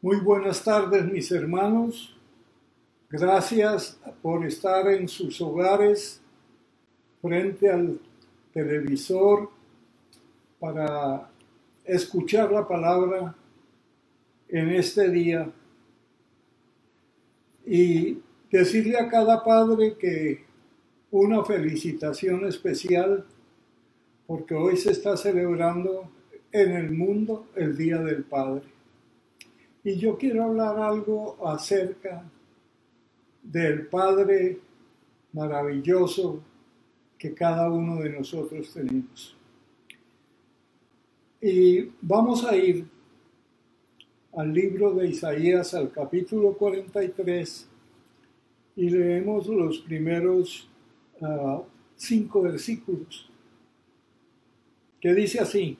Muy buenas tardes mis hermanos. Gracias por estar en sus hogares frente al televisor para escuchar la palabra en este día y decirle a cada padre que una felicitación especial porque hoy se está celebrando en el mundo el Día del Padre. Y yo quiero hablar algo acerca del Padre maravilloso que cada uno de nosotros tenemos. Y vamos a ir al libro de Isaías, al capítulo 43, y leemos los primeros uh, cinco versículos, que dice así,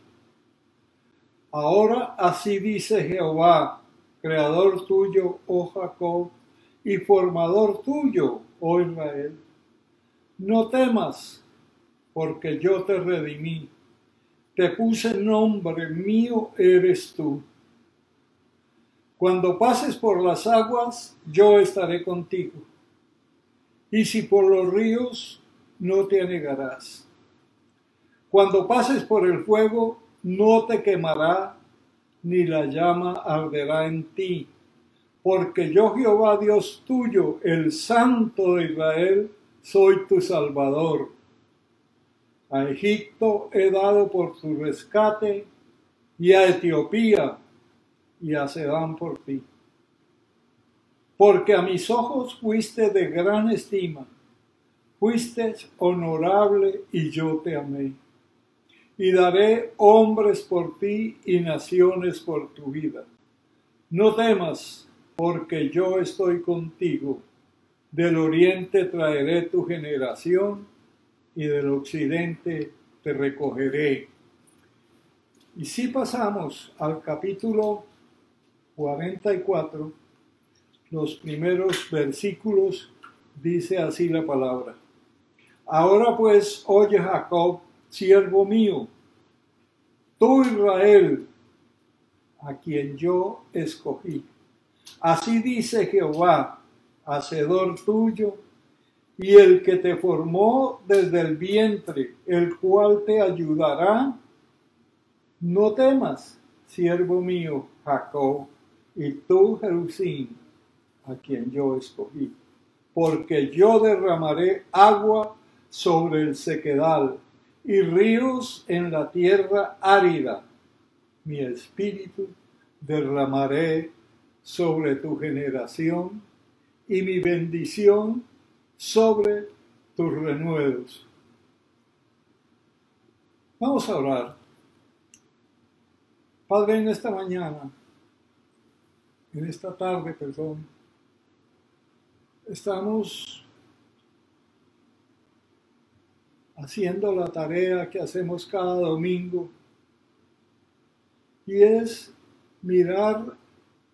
Ahora así dice Jehová, creador tuyo, oh Jacob, y formador tuyo, oh Israel. No temas, porque yo te redimí, te puse nombre, mío eres tú. Cuando pases por las aguas, yo estaré contigo. Y si por los ríos, no te anegarás. Cuando pases por el fuego, no te quemará, ni la llama arderá en ti, porque yo Jehová Dios tuyo, el Santo de Israel, soy tu Salvador. A Egipto he dado por tu rescate, y a Etiopía y a Sedán por ti. Porque a mis ojos fuiste de gran estima, fuiste honorable y yo te amé y daré hombres por ti y naciones por tu vida. No temas, porque yo estoy contigo. Del oriente traeré tu generación y del occidente te recogeré. Y si pasamos al capítulo 44, los primeros versículos, dice así la palabra. Ahora pues, oye Jacob, siervo mío, tú Israel, a quien yo escogí. Así dice Jehová, hacedor tuyo, y el que te formó desde el vientre, el cual te ayudará. No temas, siervo mío, Jacob, y tú, Jerusalén, a quien yo escogí, porque yo derramaré agua sobre el sequedal y ríos en la tierra árida. Mi espíritu derramaré sobre tu generación y mi bendición sobre tus renuevos. Vamos a orar. Padre, en esta mañana, en esta tarde, perdón, estamos haciendo la tarea que hacemos cada domingo y es mirar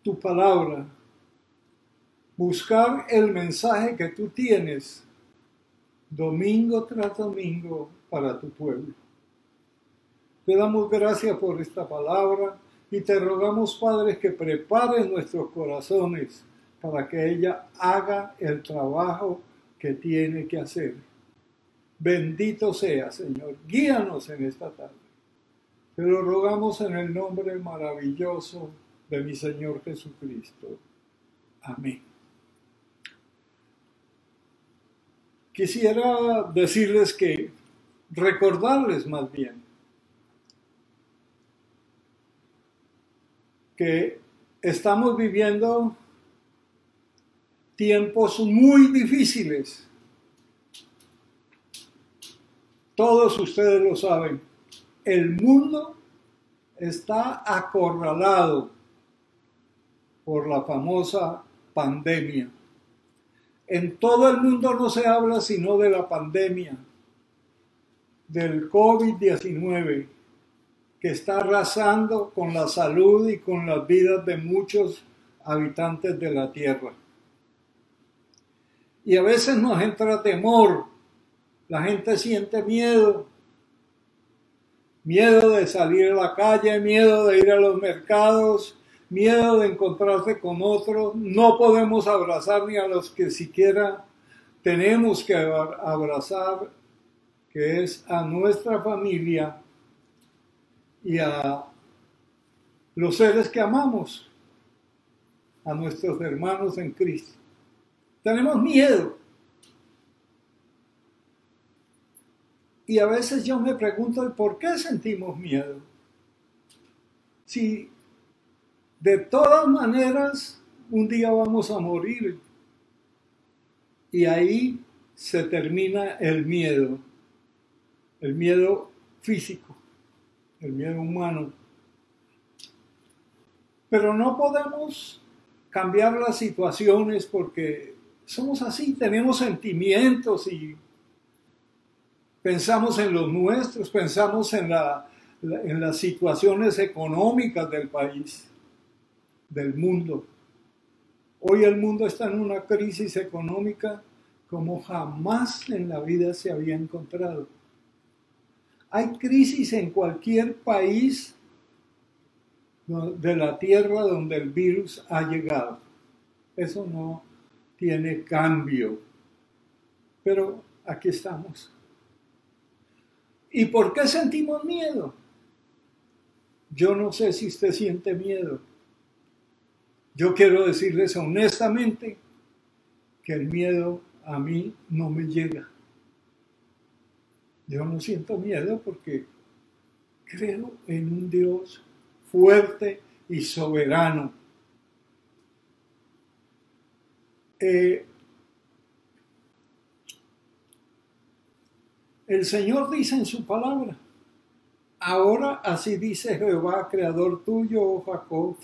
tu palabra, buscar el mensaje que tú tienes domingo tras domingo para tu pueblo. Te damos gracias por esta palabra y te rogamos, Padre, que prepares nuestros corazones para que ella haga el trabajo que tiene que hacer. Bendito sea, Señor. Guíanos en esta tarde. Te lo rogamos en el nombre maravilloso de mi Señor Jesucristo. Amén. Quisiera decirles que, recordarles más bien, que estamos viviendo tiempos muy difíciles todos ustedes lo saben, el mundo está acorralado por la famosa pandemia. En todo el mundo no se habla sino de la pandemia, del COVID-19, que está arrasando con la salud y con las vidas de muchos habitantes de la Tierra. Y a veces nos entra temor la gente siente miedo. Miedo de salir a la calle, miedo de ir a los mercados, miedo de encontrarse con otros, no podemos abrazar ni a los que siquiera tenemos que abrazar, que es a nuestra familia y a los seres que amamos, a nuestros hermanos en Cristo. Tenemos miedo. Y a veces yo me pregunto, ¿por qué sentimos miedo? Si de todas maneras un día vamos a morir y ahí se termina el miedo, el miedo físico, el miedo humano. Pero no podemos cambiar las situaciones porque somos así, tenemos sentimientos y pensamos en los nuestros, pensamos en, las situaciones económicas del país, del mundo. Hoy el mundo está en una crisis económica como jamás en la vida se había encontrado. Hay crisis en cualquier país de la tierra donde el virus ha llegado. Eso no tiene cambio. Pero aquí estamos. ¿Y por qué sentimos miedo? Yo no sé si usted siente miedo. Yo quiero decirles honestamente que el miedo a mí no me llega. Yo no siento miedo porque creo en un Dios fuerte y soberano. Eh, El Señor dice en su palabra, ahora así dice Jehová, creador tuyo, oh Jacob,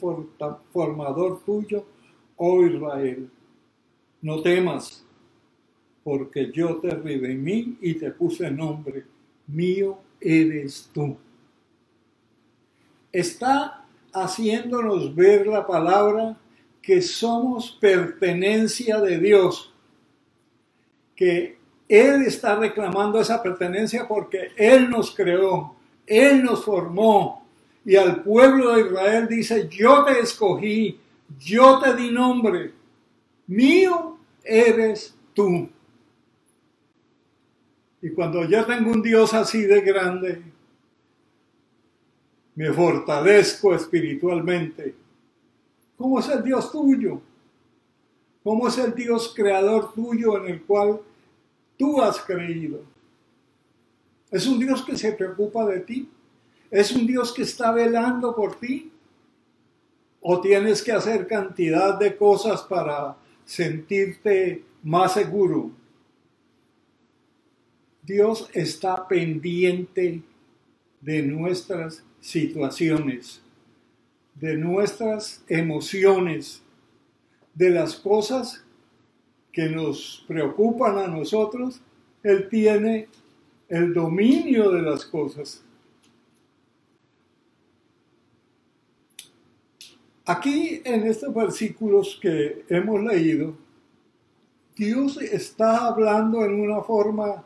formador tuyo, oh Israel. No temas, porque yo te redimí y te puse nombre, mío eres tú. Está haciéndonos ver la palabra que somos pertenencia de Dios, que él está reclamando esa pertenencia porque Él nos creó, Él nos formó. Y al pueblo de Israel dice, yo te escogí, yo te di nombre, mío eres tú. Y cuando yo tengo un Dios así de grande, me fortalezco espiritualmente. ¿Cómo es el Dios tuyo? ¿Cómo es el Dios creador tuyo en el cual tú has creído. Es un Dios que se preocupa de ti. Es un Dios que está velando por ti. O tienes que hacer cantidad de cosas para sentirte más seguro. Dios está pendiente de nuestras situaciones, de nuestras emociones, de las cosas que nos preocupan a nosotros, Él tiene el dominio de las cosas. Aquí en estos versículos que hemos leído, Dios está hablando en una forma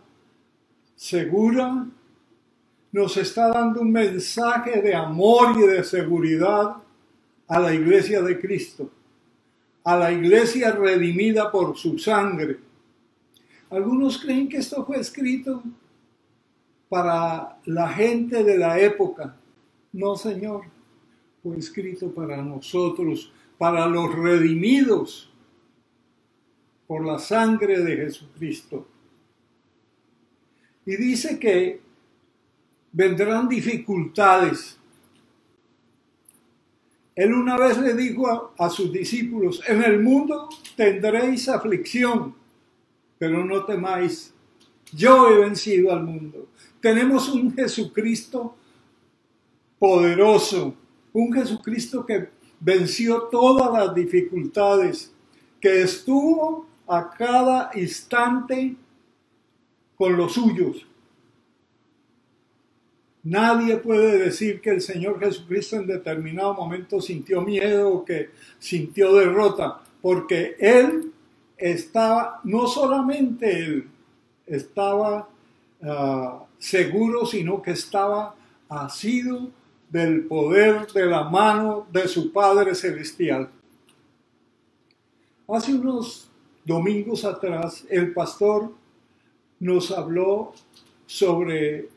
segura, nos está dando un mensaje de amor y de seguridad a la iglesia de Cristo a la iglesia redimida por su sangre. Algunos creen que esto fue escrito para la gente de la época. No, Señor, fue escrito para nosotros, para los redimidos por la sangre de Jesucristo. Y dice que vendrán dificultades él una vez le dijo a, sus discípulos, en el mundo tendréis aflicción, pero no temáis, yo he vencido al mundo. Tenemos un Jesucristo poderoso, un Jesucristo que venció todas las dificultades, que estuvo a cada instante con los suyos, Nadie puede decir que el Señor Jesucristo en determinado momento sintió miedo o que sintió derrota, porque Él estaba, no solamente Él estaba ah, seguro, sino que estaba asido del poder de la mano de su Padre Celestial. Hace unos domingos atrás el pastor nos habló sobre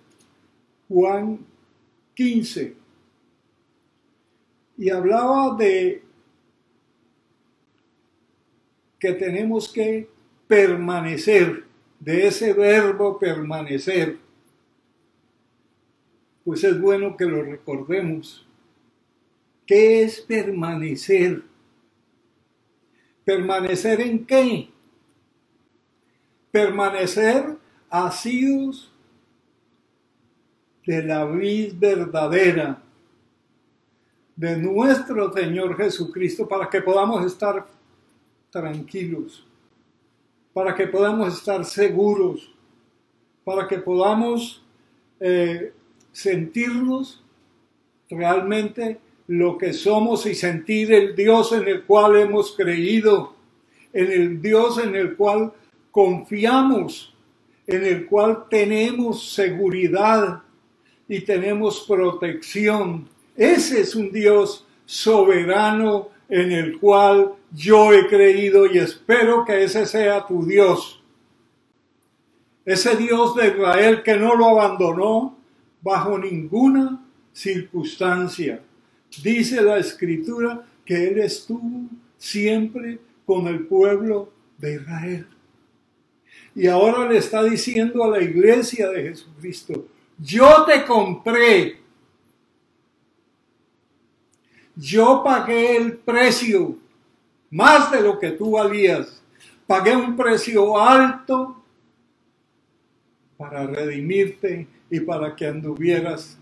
Juan 15 y hablaba de que tenemos que permanecer, de ese verbo permanecer. Pues es bueno que lo recordemos. ¿Qué es permanecer? ¿Permanecer en qué? Permanecer asidos de la vid verdadera, de nuestro Señor Jesucristo, para que podamos estar tranquilos, para que podamos estar seguros, para que podamos eh, sentirnos realmente lo que somos y sentir el Dios en el cual hemos creído, en el Dios en el cual confiamos, en el cual tenemos seguridad y tenemos protección. Ese es un Dios soberano en el cual yo he creído y espero que ese sea tu Dios. Ese Dios de Israel que no lo abandonó bajo ninguna circunstancia. Dice la escritura que Él estuvo siempre con el pueblo de Israel. Y ahora le está diciendo a la iglesia de Jesucristo, yo te compré, yo pagué el precio, más de lo que tú valías, pagué un precio alto para redimirte y para que anduvieras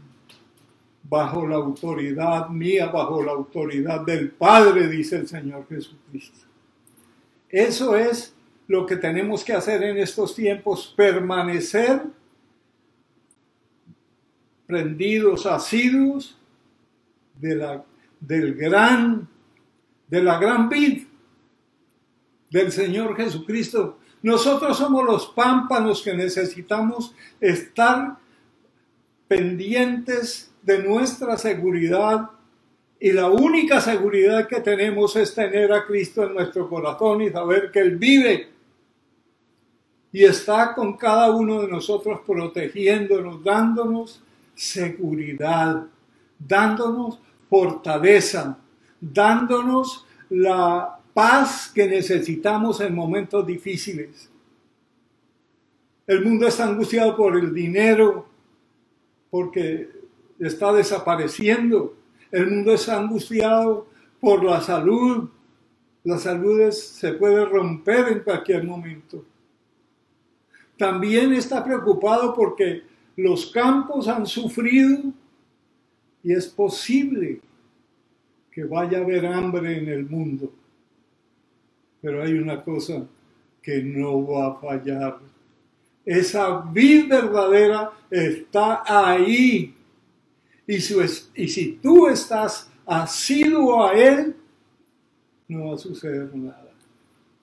bajo la autoridad mía, bajo la autoridad del Padre, dice el Señor Jesucristo. Eso es lo que tenemos que hacer en estos tiempos, permanecer prendidos, asiduos de la, del gran, de la gran vid del Señor Jesucristo. Nosotros somos los pámpanos que necesitamos estar pendientes de nuestra seguridad y la única seguridad que tenemos es tener a Cristo en nuestro corazón y saber que Él vive y está con cada uno de nosotros protegiéndonos, dándonos seguridad, dándonos fortaleza, dándonos la paz que necesitamos en momentos difíciles. El mundo está angustiado por el dinero, porque está desapareciendo. El mundo está angustiado por la salud. La salud se puede romper en cualquier momento. También está preocupado porque los campos han sufrido y es posible que vaya a haber hambre en el mundo. Pero hay una cosa que no va a fallar. Esa vida verdadera está ahí y, si tú estás asiduo a Él, no va a suceder nada.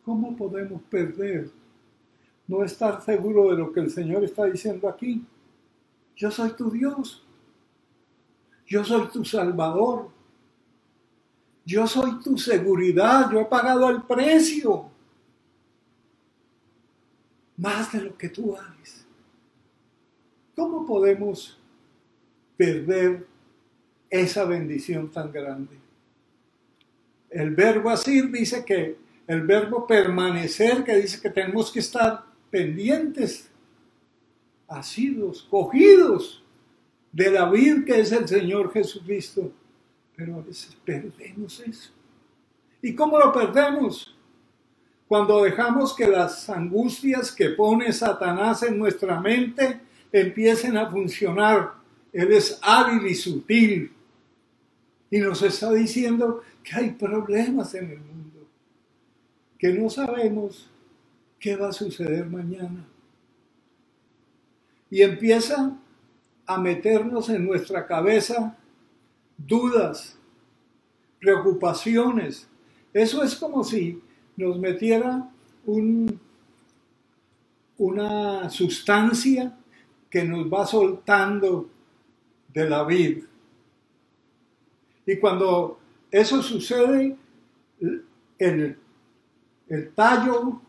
¿Cómo podemos perder? No estar seguro de lo que el Señor está diciendo aquí. Yo soy tu Dios. Yo soy tu Salvador. Yo soy tu seguridad. Yo he pagado el precio. Más de lo que tú haces. ¿Cómo podemos perder esa bendición tan grande. El verbo asir dice que el verbo permanecer, que dice que tenemos que estar pendientes, asidos, cogidos de la vida que es el Señor Jesucristo. Pero a veces perdemos eso. ¿Y cómo lo perdemos? Cuando dejamos que las angustias que pone Satanás en nuestra mente empiecen a funcionar él es hábil y sutil. Y nos está diciendo que hay problemas en el mundo, que no sabemos qué va a suceder mañana. Y empieza a meternos en nuestra cabeza dudas, preocupaciones. Eso es como si nos metiera un, una sustancia que nos va soltando de la vid. Y cuando eso sucede, el, el tallo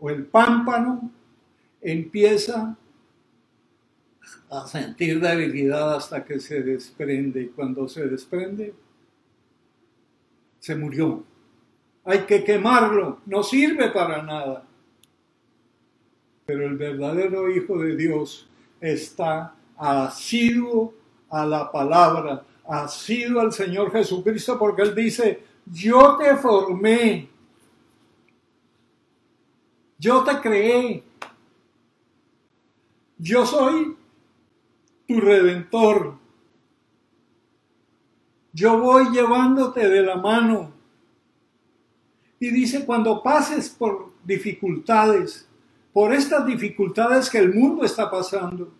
o el pámpano empieza a sentir debilidad hasta que se desprende. Y cuando se desprende, se murió. Hay que quemarlo, no sirve para nada. Pero el verdadero Hijo de Dios está asiduo a la palabra, asiduo al Señor Jesucristo, porque Él dice, yo te formé, yo te creé, yo soy tu redentor. Yo voy llevándote de la mano. Y dice, cuando pases por dificultades, por estas dificultades que el mundo está pasando,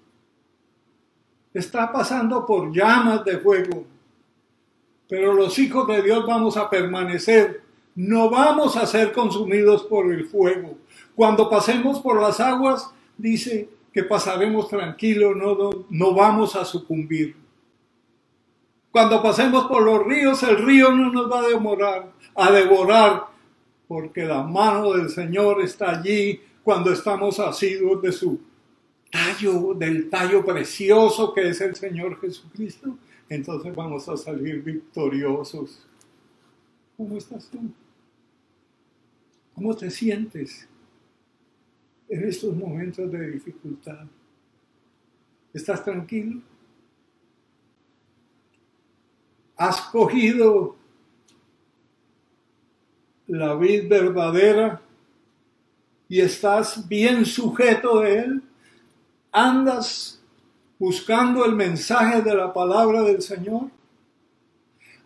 está pasando por llamas de fuego, pero los hijos de Dios vamos a permanecer, no vamos a ser consumidos por el fuego. Cuando pasemos por las aguas, dice, que pasaremos tranquilos, no, no vamos a sucumbir. Cuando pasemos por los ríos, el río no nos va a demorar, a devorar, porque la mano del Señor está allí cuando estamos asiduos de su tallo, del tallo precioso que es el Señor Jesucristo. Entonces vamos a salir victoriosos. ¿Cómo estás tú? ¿Cómo te sientes? En estos momentos de dificultad? ¿Estás tranquilo? ¿Has cogido la vid verdadera y estás bien sujeto de él? ¿Andas buscando el mensaje de la palabra del Señor?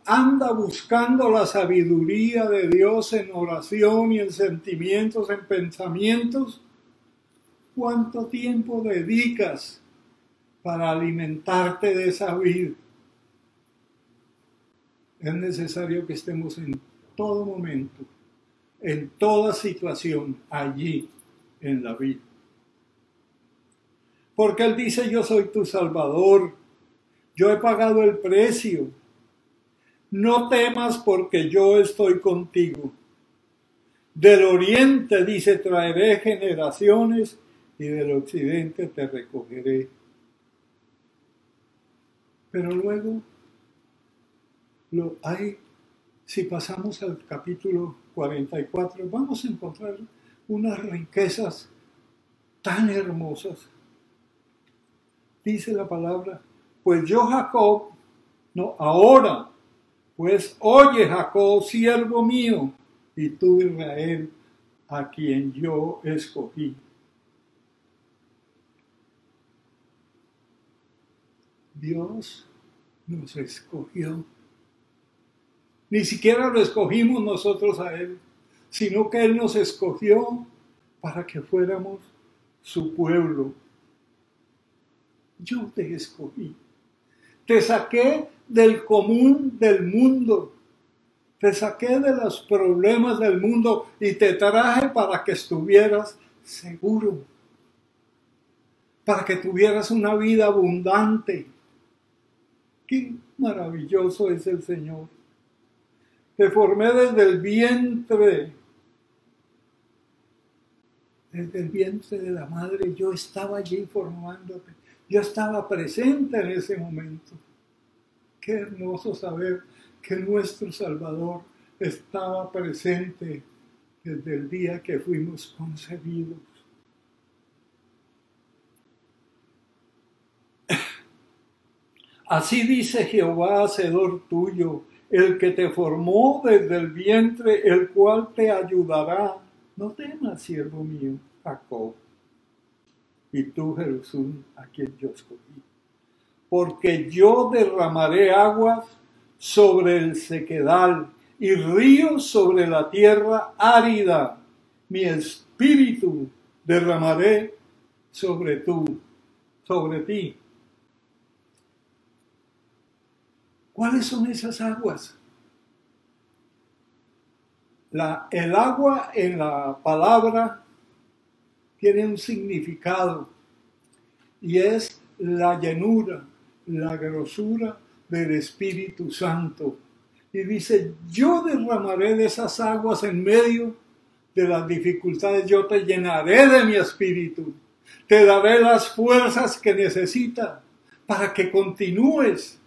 anda buscando la sabiduría de Dios en oración y en sentimientos, en pensamientos, ¿Cuánto tiempo dedicas para alimentarte de esa vida? Es necesario que estemos en todo momento, en toda situación, allí en la vida. Porque Él dice, yo soy tu Salvador, yo he pagado el precio. No temas porque yo estoy contigo. Del oriente, dice, traeré generaciones y del occidente te recogeré. Pero luego lo hay, si pasamos al capítulo 44, vamos a encontrar unas riquezas tan hermosas. Dice la palabra, pues yo Jacob, no, ahora, pues oye Jacob, siervo mío, y tú Israel, a quien yo escogí. Dios nos escogió. Ni siquiera lo escogimos nosotros a Él, sino que Él nos escogió para que fuéramos su pueblo. Yo te escogí. Te saqué del común del mundo. Te saqué de los problemas del mundo y te traje para que estuvieras seguro. Para que tuvieras una vida abundante Qué maravilloso es el Señor. Te formé desde el vientre. Desde el vientre de la madre yo estaba allí formándote. Yo estaba presente en ese momento. Qué hermoso saber que nuestro Salvador estaba presente desde el día que fuimos concebidos. Así dice Jehová, Hacedor tuyo, el que te formó desde el vientre, el cual te ayudará. No temas, siervo mío, Jacob, y tú, Jerusalén, a quien yo escogí. Porque yo derramaré aguas sobre el sequedal y ríos sobre la tierra árida. Mi espíritu derramaré sobre tú, sobre ti ¿Cuáles son esas aguas? El agua en la palabra tiene un significado y es la llenura, la grosura, del Espíritu Santo. Y dice, yo derramaré de esas aguas en medio de las dificultades, yo te llenaré de mi espíritu, te daré las fuerzas que necesitas para que continúes.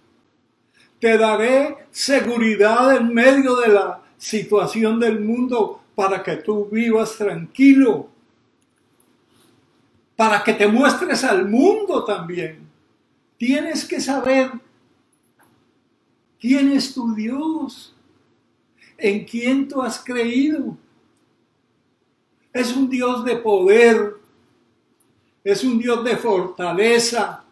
Te daré seguridad en medio de la situación del mundo para que tú vivas tranquilo, para que te muestres al mundo también. Tienes que saber quién es tu Dios, en quién tú has creído. Es un Dios de poder, es un Dios de fortaleza,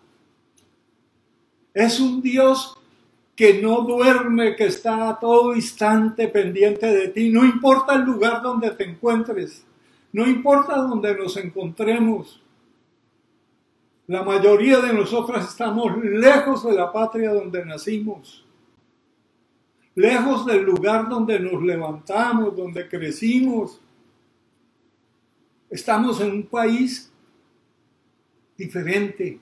es un Dios que no duerme, que está a todo instante pendiente de ti. No importa el lugar donde te encuentres, no importa donde nos encontremos. La mayoría de nosotros estamos lejos de la patria donde nacimos, lejos del lugar donde nos levantamos, donde crecimos. Estamos en un país diferente,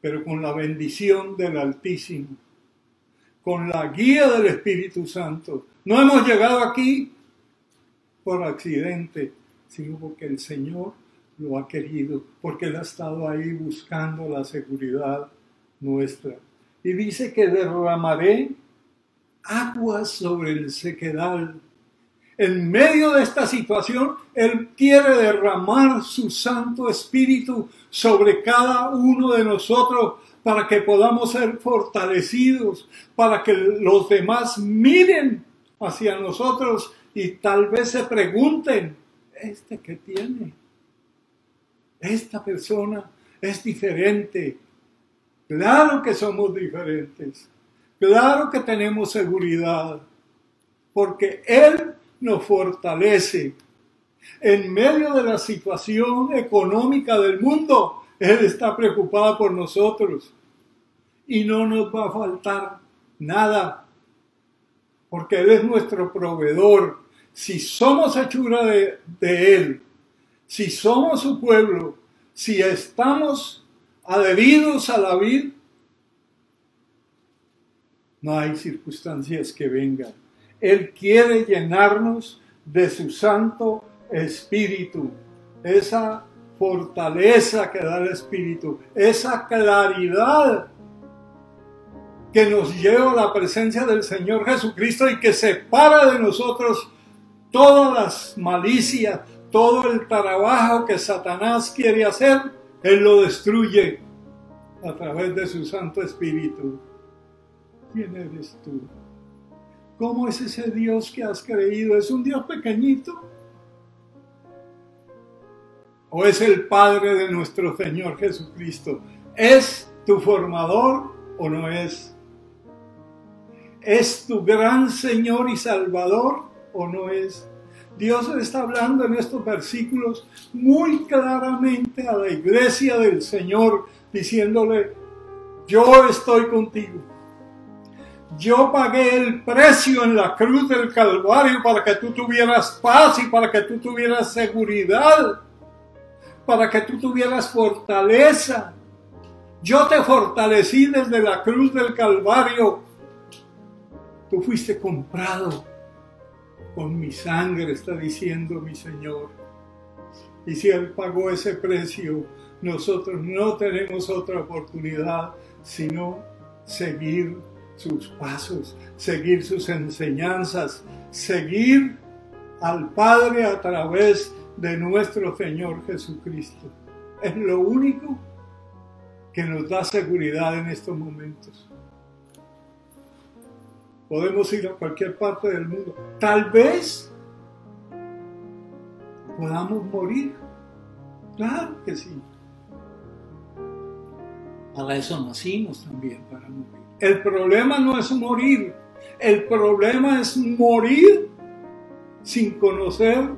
pero con la bendición del Altísimo, con la guía del Espíritu Santo. No hemos llegado aquí por accidente, sino porque el Señor lo ha querido, porque Él ha estado ahí buscando la seguridad nuestra. Y dice que derramaré aguas sobre el sequedal en medio de esta situación, Él quiere derramar su Santo Espíritu sobre cada uno de nosotros para que podamos ser fortalecidos, para que los demás miren hacia nosotros y tal vez se pregunten, ¿este qué tiene? Esta persona es diferente. Claro que somos diferentes. Claro que tenemos seguridad. Porque Él nos fortalece. En medio de la situación económica del mundo, Él está preocupado por nosotros. Y no nos va a faltar nada, porque Él es nuestro proveedor. Si somos hechura de, de Él, si somos su pueblo, si estamos adheridos a la vida, no hay circunstancias que vengan él quiere llenarnos de su Santo Espíritu, esa fortaleza que da el Espíritu, esa claridad que nos lleva a la presencia del Señor Jesucristo y que separa de nosotros todas las malicias, todo el trabajo que Satanás quiere hacer, Él lo destruye a través de su Santo Espíritu. ¿Quién eres tú? ¿Cómo es ese Dios que has creído? ¿Es un Dios pequeñito? ¿O es el Padre de nuestro Señor Jesucristo? ¿Es tu formador o no es? ¿Es tu gran Señor y Salvador o no es? Dios está hablando en estos versículos muy claramente a la iglesia del Señor, diciéndole, yo estoy contigo yo pagué el precio en la cruz del Calvario para que tú tuvieras paz y para que tú tuvieras seguridad, para que tú tuvieras fortaleza. Yo te fortalecí desde la cruz del Calvario. Tú fuiste comprado con mi sangre, está diciendo mi Señor. Y si Él pagó ese precio, nosotros no tenemos otra oportunidad sino seguir sus pasos, seguir sus enseñanzas, seguir al Padre a través de nuestro Señor Jesucristo. Es lo único que nos da seguridad en estos momentos. Podemos ir a cualquier parte del mundo. Tal vez podamos morir. Claro que sí. Para eso nacimos también, para morir. El problema no es morir, el problema es morir sin conocer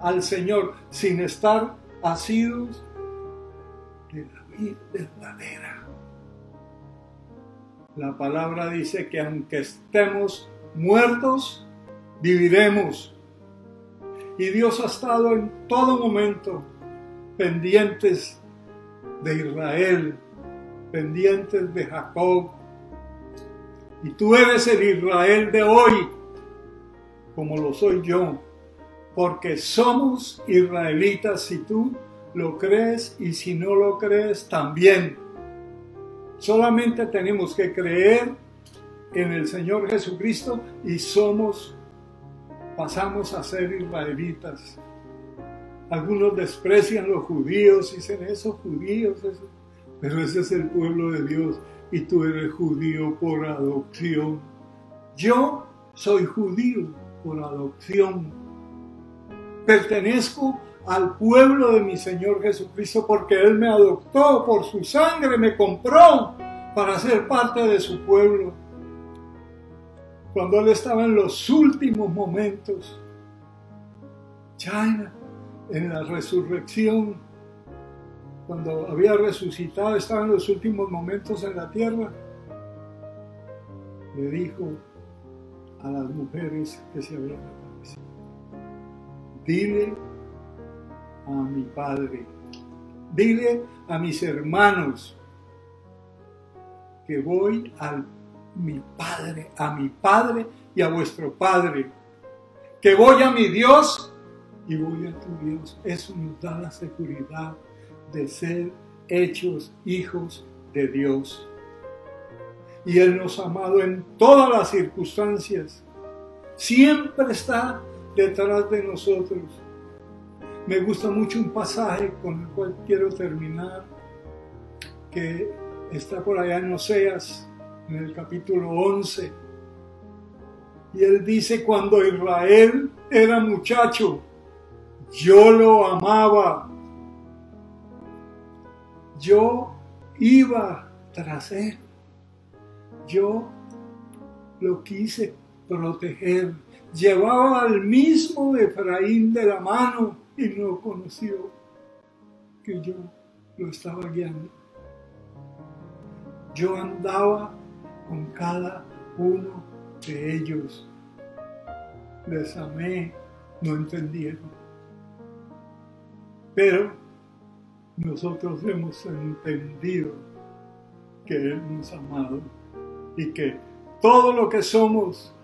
al Señor, sin estar asidos de la vida verdadera. La palabra dice que aunque estemos muertos, viviremos. Y Dios ha estado en todo momento pendientes de Israel, pendientes de Jacob, Y tú eres el Israel de hoy, como lo soy yo, porque somos israelitas si tú lo crees y si no lo crees también. Solamente tenemos que creer en el Señor Jesucristo y somos, pasamos a ser israelitas. Algunos desprecian los judíos, dicen esos judíos, eso. pero ese es el pueblo de Dios y tú eres judío por adopción. Yo soy judío por adopción. Pertenezco al pueblo de mi Señor Jesucristo porque Él me adoptó por su sangre, me compró para ser parte de su pueblo. Cuando Él estaba en los últimos momentos, China, en la resurrección, cuando había resucitado, estaba en los últimos momentos en la tierra, le dijo a las mujeres que se habían aparecido, dile a mi padre, dile a mis hermanos que voy a mi padre, a mi padre y a vuestro padre, que voy a mi Dios y voy a tu Dios. Eso nos da la seguridad de ser hechos hijos de Dios. Y Él nos ha amado en todas las circunstancias. Siempre está detrás de nosotros. Me gusta mucho un pasaje con el cual quiero terminar, que está por allá en Oseas, en el capítulo 11. Y él dice, cuando Israel era muchacho, yo lo amaba. Yo iba tras él. Yo lo quise proteger. Llevaba al mismo Efraín de la mano y no conoció que yo lo estaba guiando. Yo andaba con cada uno de ellos. Les amé, no entendieron. Pero nosotros hemos entendido que Él nos ha amado y que todo lo que somos,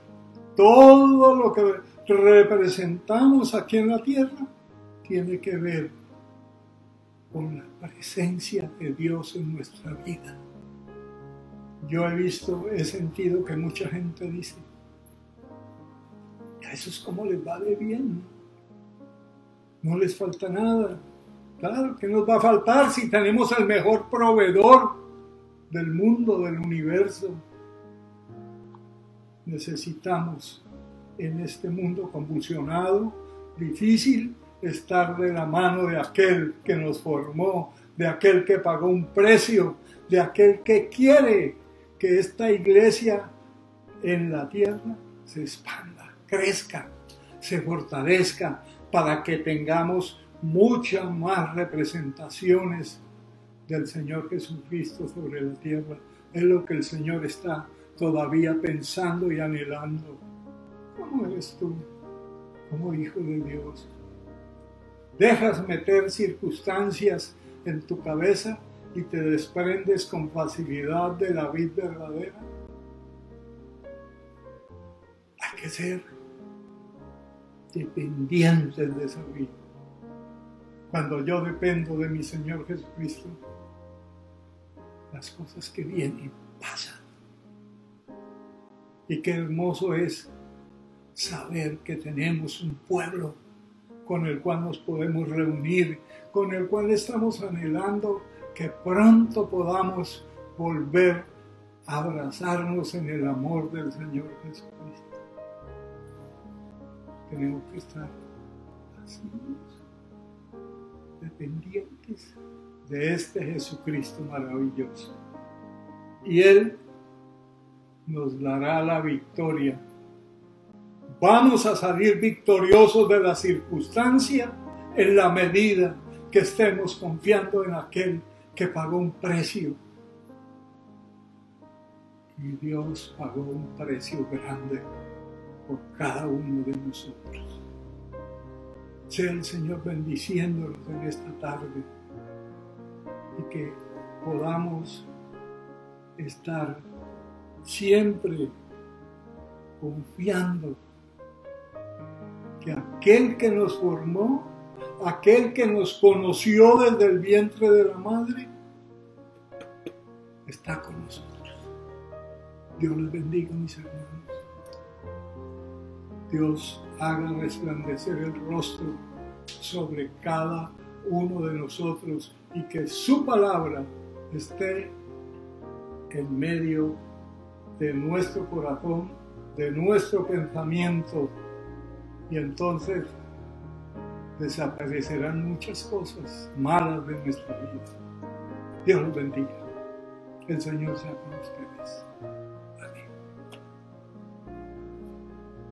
todo lo que representamos aquí en la tierra, tiene que ver con la presencia de Dios en nuestra vida. Yo he visto, he sentido que mucha gente dice, a eso es como les va de bien, no les falta nada. Claro que nos va a faltar si tenemos el mejor proveedor del mundo, del universo. Necesitamos en este mundo convulsionado, difícil, estar de la mano de aquel que nos formó, de aquel que pagó un precio, de aquel que quiere que esta iglesia en la tierra se expanda, crezca, se fortalezca, para que tengamos muchas más representaciones del Señor Jesucristo sobre la tierra. Es lo que el Señor está todavía pensando y anhelando. ¿Cómo eres tú como hijo de Dios? Dejas meter circunstancias en tu cabeza y te desprendes con facilidad de la vida verdadera. Hay que ser dependientes de esa vida. Cuando yo dependo de mi Señor Jesucristo, las cosas que vienen pasan. Y qué hermoso es saber que tenemos un pueblo con el cual nos podemos reunir, con el cual estamos anhelando que pronto podamos volver a abrazarnos en el amor del Señor Jesucristo. Tenemos que estar así, dependientes de este Jesucristo maravilloso. Y Él nos dará la victoria Vamos a salir victoriosos de la circunstancia en la medida que estemos confiando en aquel que pagó un precio. Y Dios pagó un precio grande por cada uno de nosotros. Sea el Señor bendiciéndolos en esta tarde y que podamos estar siempre confiando que aquel que nos formó, aquel que nos conoció desde el vientre de la madre, está con nosotros. Dios les bendiga, mis hermanos. Dios haga resplandecer el rostro sobre cada uno de nosotros y que su palabra esté en medio de nuestro corazón, de nuestro pensamiento y entonces desaparecerán muchas cosas malas de nuestra vida. Dios los bendiga. El Señor sea con ustedes.